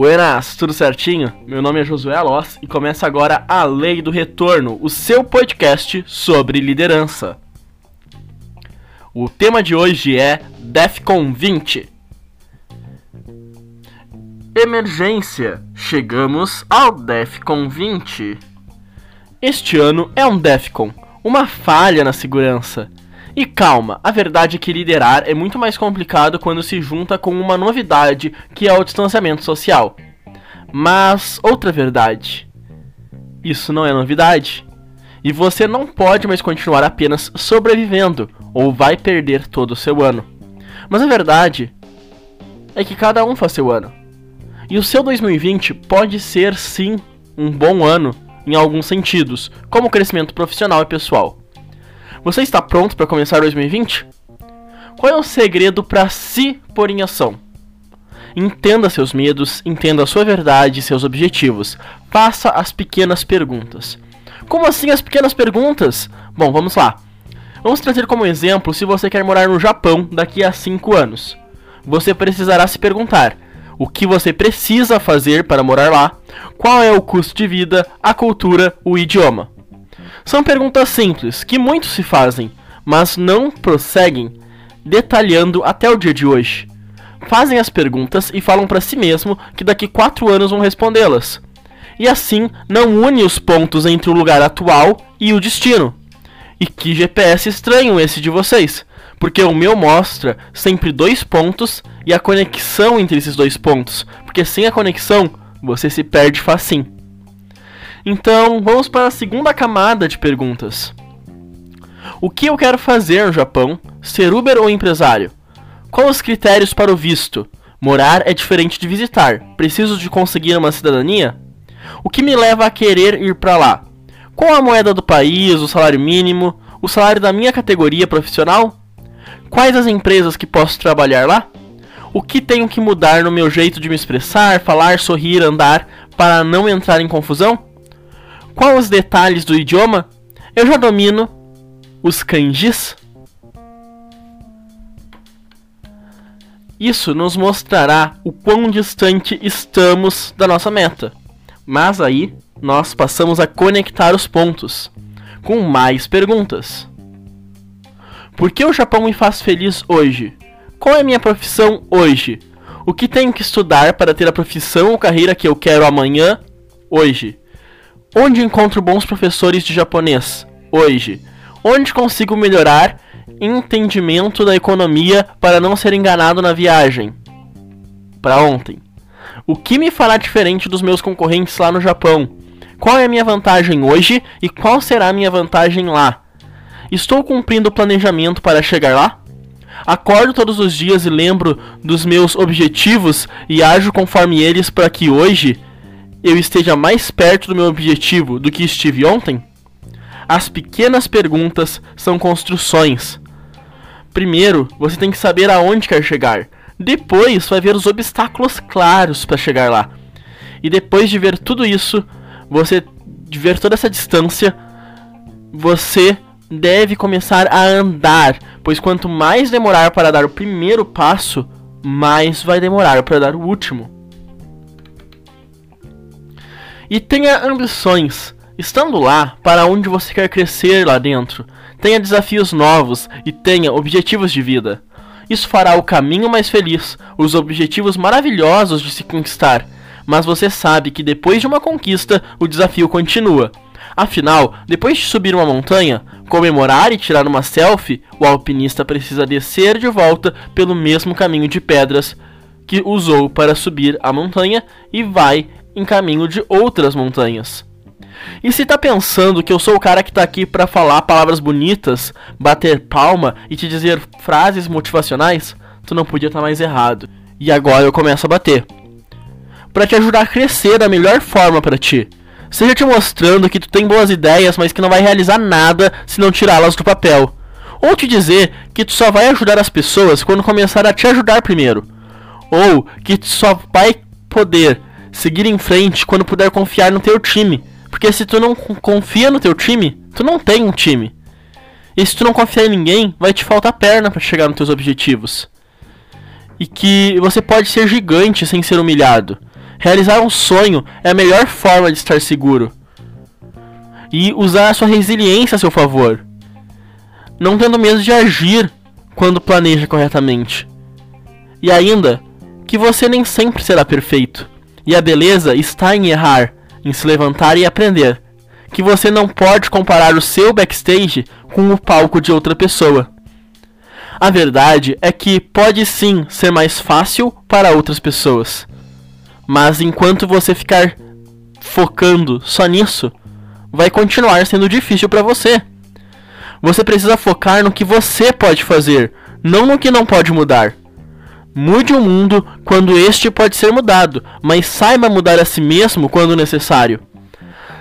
Buenas, tudo certinho? Meu nome é Josué Alós e começa agora a Lei do Retorno, o seu podcast sobre liderança. O tema de hoje é DEFCON 20. Emergência, chegamos ao DEFCON 20. Este ano é um DEFCON, uma falha na segurança. E calma, a verdade é que liderar é muito mais complicado quando se junta com uma novidade que é o distanciamento social. Mas outra verdade. Isso não é novidade. E você não pode mais continuar apenas sobrevivendo, ou vai perder todo o seu ano. Mas a verdade é que cada um faz seu ano. E o seu 2020 pode ser sim um bom ano em alguns sentidos, como crescimento profissional e pessoal. Você está pronto para começar 2020? Qual é o segredo para se pôr em ação? Entenda seus medos, entenda a sua verdade e seus objetivos. Faça as pequenas perguntas. Como assim as pequenas perguntas? Bom, vamos lá. Vamos trazer como exemplo se você quer morar no Japão daqui a 5 anos. Você precisará se perguntar: o que você precisa fazer para morar lá? Qual é o custo de vida, a cultura, o idioma? São perguntas simples que muitos se fazem, mas não prosseguem detalhando até o dia de hoje. Fazem as perguntas e falam para si mesmo que daqui quatro anos vão respondê-las. E assim não une os pontos entre o lugar atual e o destino. E que GPS estranho esse de vocês, porque o meu mostra sempre dois pontos e a conexão entre esses dois pontos, porque sem a conexão você se perde facinho. Então, vamos para a segunda camada de perguntas. O que eu quero fazer no Japão? Ser Uber ou empresário? Quais os critérios para o visto? Morar é diferente de visitar. Preciso de conseguir uma cidadania? O que me leva a querer ir para lá? Qual a moeda do país, o salário mínimo, o salário da minha categoria profissional? Quais as empresas que posso trabalhar lá? O que tenho que mudar no meu jeito de me expressar, falar, sorrir, andar para não entrar em confusão? Qual os detalhes do idioma? Eu já domino os kanjis. Isso nos mostrará o quão distante estamos da nossa meta. Mas aí nós passamos a conectar os pontos com mais perguntas. Por que o Japão me faz feliz hoje? Qual é a minha profissão hoje? O que tenho que estudar para ter a profissão ou carreira que eu quero amanhã, hoje? Onde encontro bons professores de japonês? Hoje. Onde consigo melhorar entendimento da economia para não ser enganado na viagem? Para ontem. O que me fará diferente dos meus concorrentes lá no Japão? Qual é a minha vantagem hoje e qual será a minha vantagem lá? Estou cumprindo o planejamento para chegar lá? Acordo todos os dias e lembro dos meus objetivos e ajo conforme eles para que hoje eu esteja mais perto do meu objetivo do que estive ontem? As pequenas perguntas são construções. Primeiro, você tem que saber aonde quer chegar. Depois, vai ver os obstáculos claros para chegar lá. E depois de ver tudo isso, você de ver toda essa distância, você deve começar a andar, pois quanto mais demorar para dar o primeiro passo, mais vai demorar para dar o último e tenha ambições. Estando lá, para onde você quer crescer lá dentro, tenha desafios novos e tenha objetivos de vida. Isso fará o caminho mais feliz, os objetivos maravilhosos de se conquistar. Mas você sabe que depois de uma conquista, o desafio continua. Afinal, depois de subir uma montanha, comemorar e tirar uma selfie, o alpinista precisa descer de volta pelo mesmo caminho de pedras que usou para subir a montanha e vai em caminho de outras montanhas. E se tá pensando que eu sou o cara que tá aqui para falar palavras bonitas, bater palma e te dizer frases motivacionais, tu não podia estar tá mais errado. E agora eu começo a bater. Para te ajudar a crescer da melhor forma para ti. Seja te mostrando que tu tem boas ideias, mas que não vai realizar nada se não tirá-las do papel. Ou te dizer que tu só vai ajudar as pessoas quando começar a te ajudar primeiro. Ou que tu só vai poder seguir em frente quando puder confiar no teu time. Porque se tu não confia no teu time, tu não tem um time. E se tu não confiar em ninguém, vai te faltar perna para chegar nos teus objetivos. E que você pode ser gigante sem ser humilhado. Realizar um sonho é a melhor forma de estar seguro. E usar a sua resiliência a seu favor. Não tendo medo de agir quando planeja corretamente. E ainda, que você nem sempre será perfeito. E a beleza está em errar, em se levantar e aprender. Que você não pode comparar o seu backstage com o palco de outra pessoa. A verdade é que pode sim ser mais fácil para outras pessoas. Mas enquanto você ficar focando só nisso, vai continuar sendo difícil para você. Você precisa focar no que você pode fazer, não no que não pode mudar. Mude o mundo quando este pode ser mudado, mas saiba mudar a si mesmo quando necessário.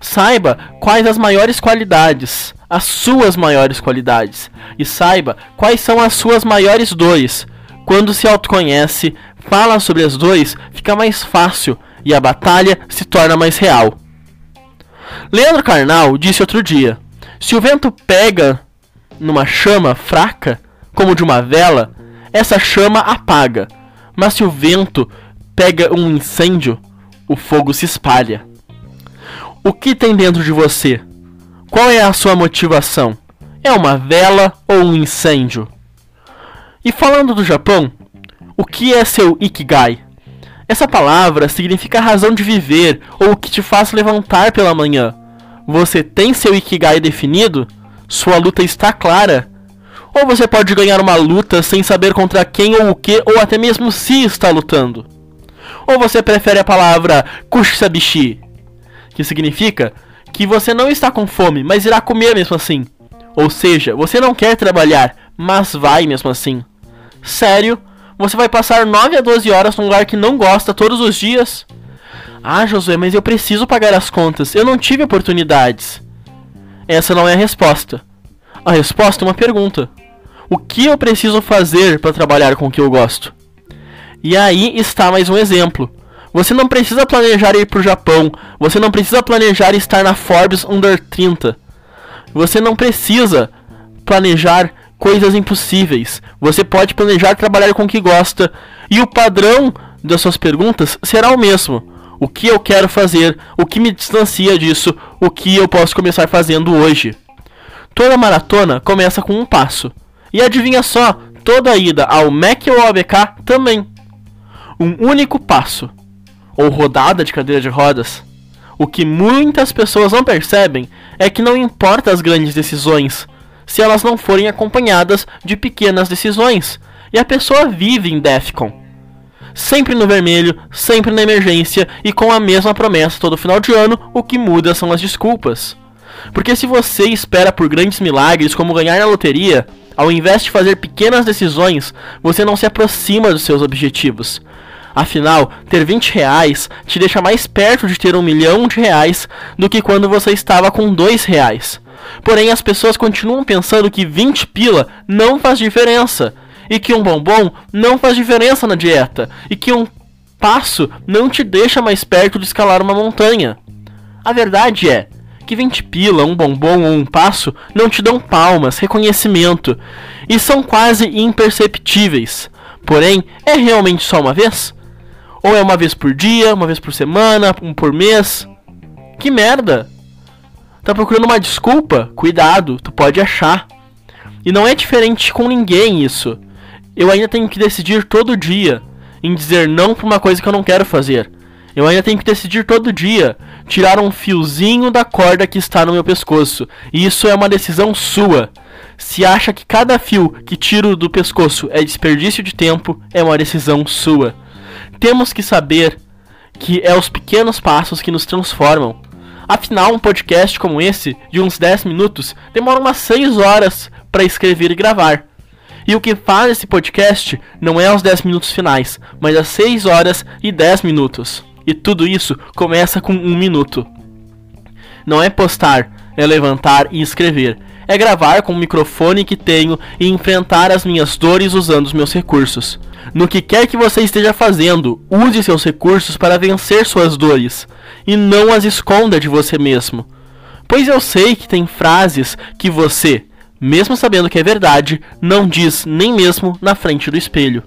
Saiba quais as maiores qualidades, as suas maiores qualidades, e saiba quais são as suas maiores dores. Quando se autoconhece, fala sobre as dores, fica mais fácil e a batalha se torna mais real. Leandro Carnal disse outro dia: se o vento pega numa chama fraca, como de uma vela, essa chama apaga. Mas se o vento pega um incêndio, o fogo se espalha. O que tem dentro de você? Qual é a sua motivação? É uma vela ou um incêndio? E falando do Japão, o que é seu Ikigai? Essa palavra significa razão de viver ou o que te faz levantar pela manhã. Você tem seu Ikigai definido? Sua luta está clara? Ou você pode ganhar uma luta sem saber contra quem ou o que, ou até mesmo se está lutando. Ou você prefere a palavra kushisabishi, que significa que você não está com fome, mas irá comer mesmo assim. Ou seja, você não quer trabalhar, mas vai mesmo assim. Sério? Você vai passar 9 a 12 horas num lugar que não gosta todos os dias? Ah, Josué, mas eu preciso pagar as contas. Eu não tive oportunidades. Essa não é a resposta. A resposta é uma pergunta. O que eu preciso fazer para trabalhar com o que eu gosto? E aí está mais um exemplo. Você não precisa planejar ir para o Japão. Você não precisa planejar estar na Forbes Under 30. Você não precisa planejar coisas impossíveis. Você pode planejar trabalhar com o que gosta. E o padrão das suas perguntas será o mesmo. O que eu quero fazer? O que me distancia disso? O que eu posso começar fazendo hoje? Toda maratona começa com um passo. E adivinha só, toda ida ao MEC ou ao ABK também. Um único passo. Ou rodada de cadeira de rodas. O que muitas pessoas não percebem é que não importa as grandes decisões, se elas não forem acompanhadas de pequenas decisões. E a pessoa vive em Defcon. Sempre no vermelho, sempre na emergência e com a mesma promessa todo final de ano, o que muda são as desculpas. Porque se você espera por grandes milagres como ganhar na loteria, ao invés de fazer pequenas decisões, você não se aproxima dos seus objetivos. Afinal, ter 20 reais te deixa mais perto de ter um milhão de reais do que quando você estava com 2 reais. Porém, as pessoas continuam pensando que 20 pila não faz diferença, e que um bombom não faz diferença na dieta, e que um passo não te deixa mais perto de escalar uma montanha. A verdade é, que 20 pila, um bombom ou um passo não te dão palmas, reconhecimento e são quase imperceptíveis. Porém, é realmente só uma vez? Ou é uma vez por dia, uma vez por semana, um por mês? Que merda! Tá procurando uma desculpa? Cuidado, tu pode achar. E não é diferente com ninguém isso. Eu ainda tenho que decidir todo dia em dizer não para uma coisa que eu não quero fazer. Eu ainda tenho que decidir todo dia tirar um fiozinho da corda que está no meu pescoço. E isso é uma decisão sua. Se acha que cada fio que tiro do pescoço é desperdício de tempo, é uma decisão sua. Temos que saber que é os pequenos passos que nos transformam. Afinal, um podcast como esse, de uns 10 minutos, demora umas 6 horas para escrever e gravar. E o que faz esse podcast não é os 10 minutos finais, mas as 6 horas e 10 minutos. E tudo isso começa com um minuto. Não é postar, é levantar e escrever. É gravar com o microfone que tenho e enfrentar as minhas dores usando os meus recursos. No que quer que você esteja fazendo, use seus recursos para vencer suas dores e não as esconda de você mesmo. Pois eu sei que tem frases que você, mesmo sabendo que é verdade, não diz nem mesmo na frente do espelho.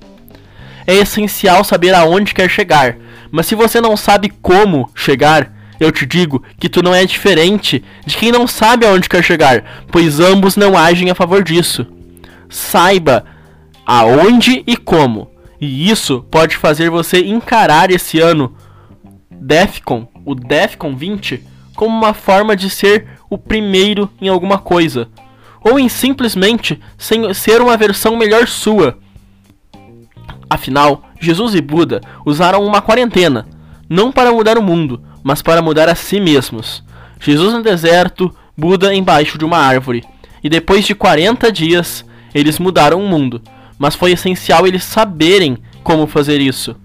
É essencial saber aonde quer chegar. Mas se você não sabe como chegar, eu te digo que tu não é diferente de quem não sabe aonde quer chegar, pois ambos não agem a favor disso. Saiba aonde e como. E isso pode fazer você encarar esse ano Defcon, o Defcon 20, como uma forma de ser o primeiro em alguma coisa, ou em simplesmente ser uma versão melhor sua. Afinal, Jesus e Buda usaram uma quarentena, não para mudar o mundo, mas para mudar a si mesmos. Jesus no deserto, Buda embaixo de uma árvore. E depois de 40 dias, eles mudaram o mundo, mas foi essencial eles saberem como fazer isso.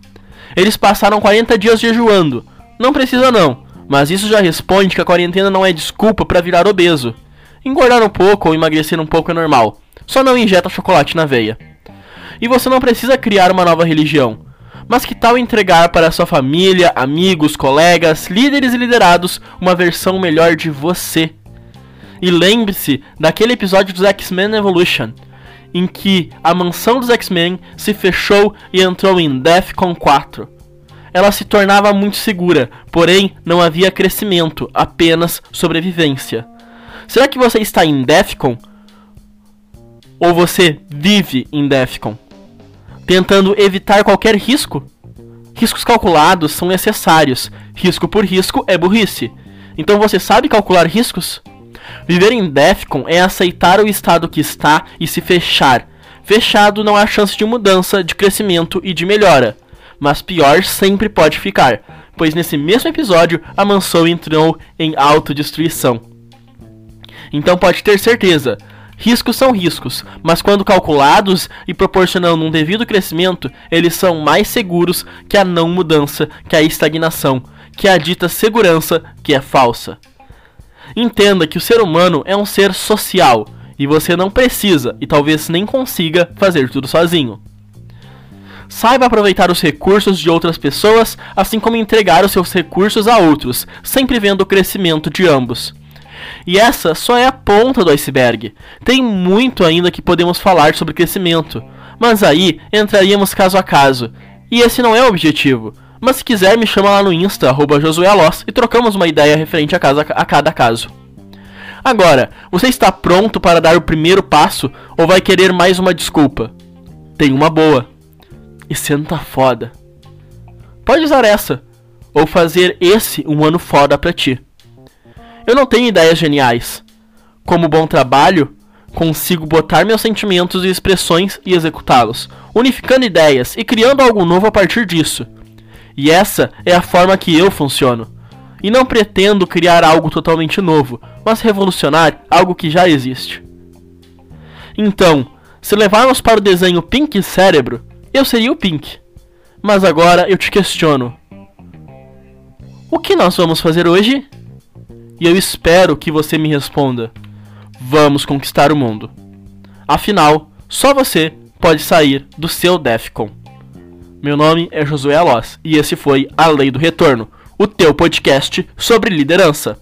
Eles passaram 40 dias jejuando. Não precisa não, mas isso já responde que a quarentena não é desculpa para virar obeso. Engordar um pouco ou emagrecer um pouco é normal. Só não injeta chocolate na veia. E você não precisa criar uma nova religião. Mas que tal entregar para sua família, amigos, colegas, líderes e liderados uma versão melhor de você? E lembre-se daquele episódio dos X-Men Evolution, em que a mansão dos X-Men se fechou e entrou em Defcon 4. Ela se tornava muito segura, porém não havia crescimento, apenas sobrevivência. Será que você está em Defcon? Ou você vive em Defcon? Tentando evitar qualquer risco? Riscos calculados são necessários. Risco por risco é burrice. Então você sabe calcular riscos? Viver em Defcon é aceitar o estado que está e se fechar. Fechado não há chance de mudança, de crescimento e de melhora. Mas pior sempre pode ficar, pois nesse mesmo episódio a mansão entrou em autodestruição. Então pode ter certeza, riscos são riscos, mas quando calculados e proporcionando um devido crescimento, eles são mais seguros que a não mudança, que a estagnação, que a dita segurança que é falsa. Entenda que o ser humano é um ser social e você não precisa e talvez nem consiga fazer tudo sozinho. Saiba aproveitar os recursos de outras pessoas, assim como entregar os seus recursos a outros, sempre vendo o crescimento de ambos. E essa só é a ponta do iceberg. Tem muito ainda que podemos falar sobre crescimento, mas aí entraríamos caso a caso, e esse não é o objetivo. Mas se quiser, me chama lá no Insta, arroba e trocamos uma ideia referente a, casa, a cada caso. Agora, você está pronto para dar o primeiro passo ou vai querer mais uma desculpa? Tem uma boa. E senta foda. Pode usar essa, ou fazer esse um ano foda pra ti. Eu não tenho ideias geniais. Como bom trabalho, consigo botar meus sentimentos e expressões e executá-los, unificando ideias e criando algo novo a partir disso. E essa é a forma que eu funciono. E não pretendo criar algo totalmente novo, mas revolucionar algo que já existe. Então, se levarmos para o desenho Pink Cérebro, eu seria o Pink. Mas agora eu te questiono: O que nós vamos fazer hoje? E eu espero que você me responda: Vamos conquistar o mundo. Afinal, só você pode sair do seu Defcon. Meu nome é Josué Alós e esse foi A Lei do Retorno, o teu podcast sobre liderança.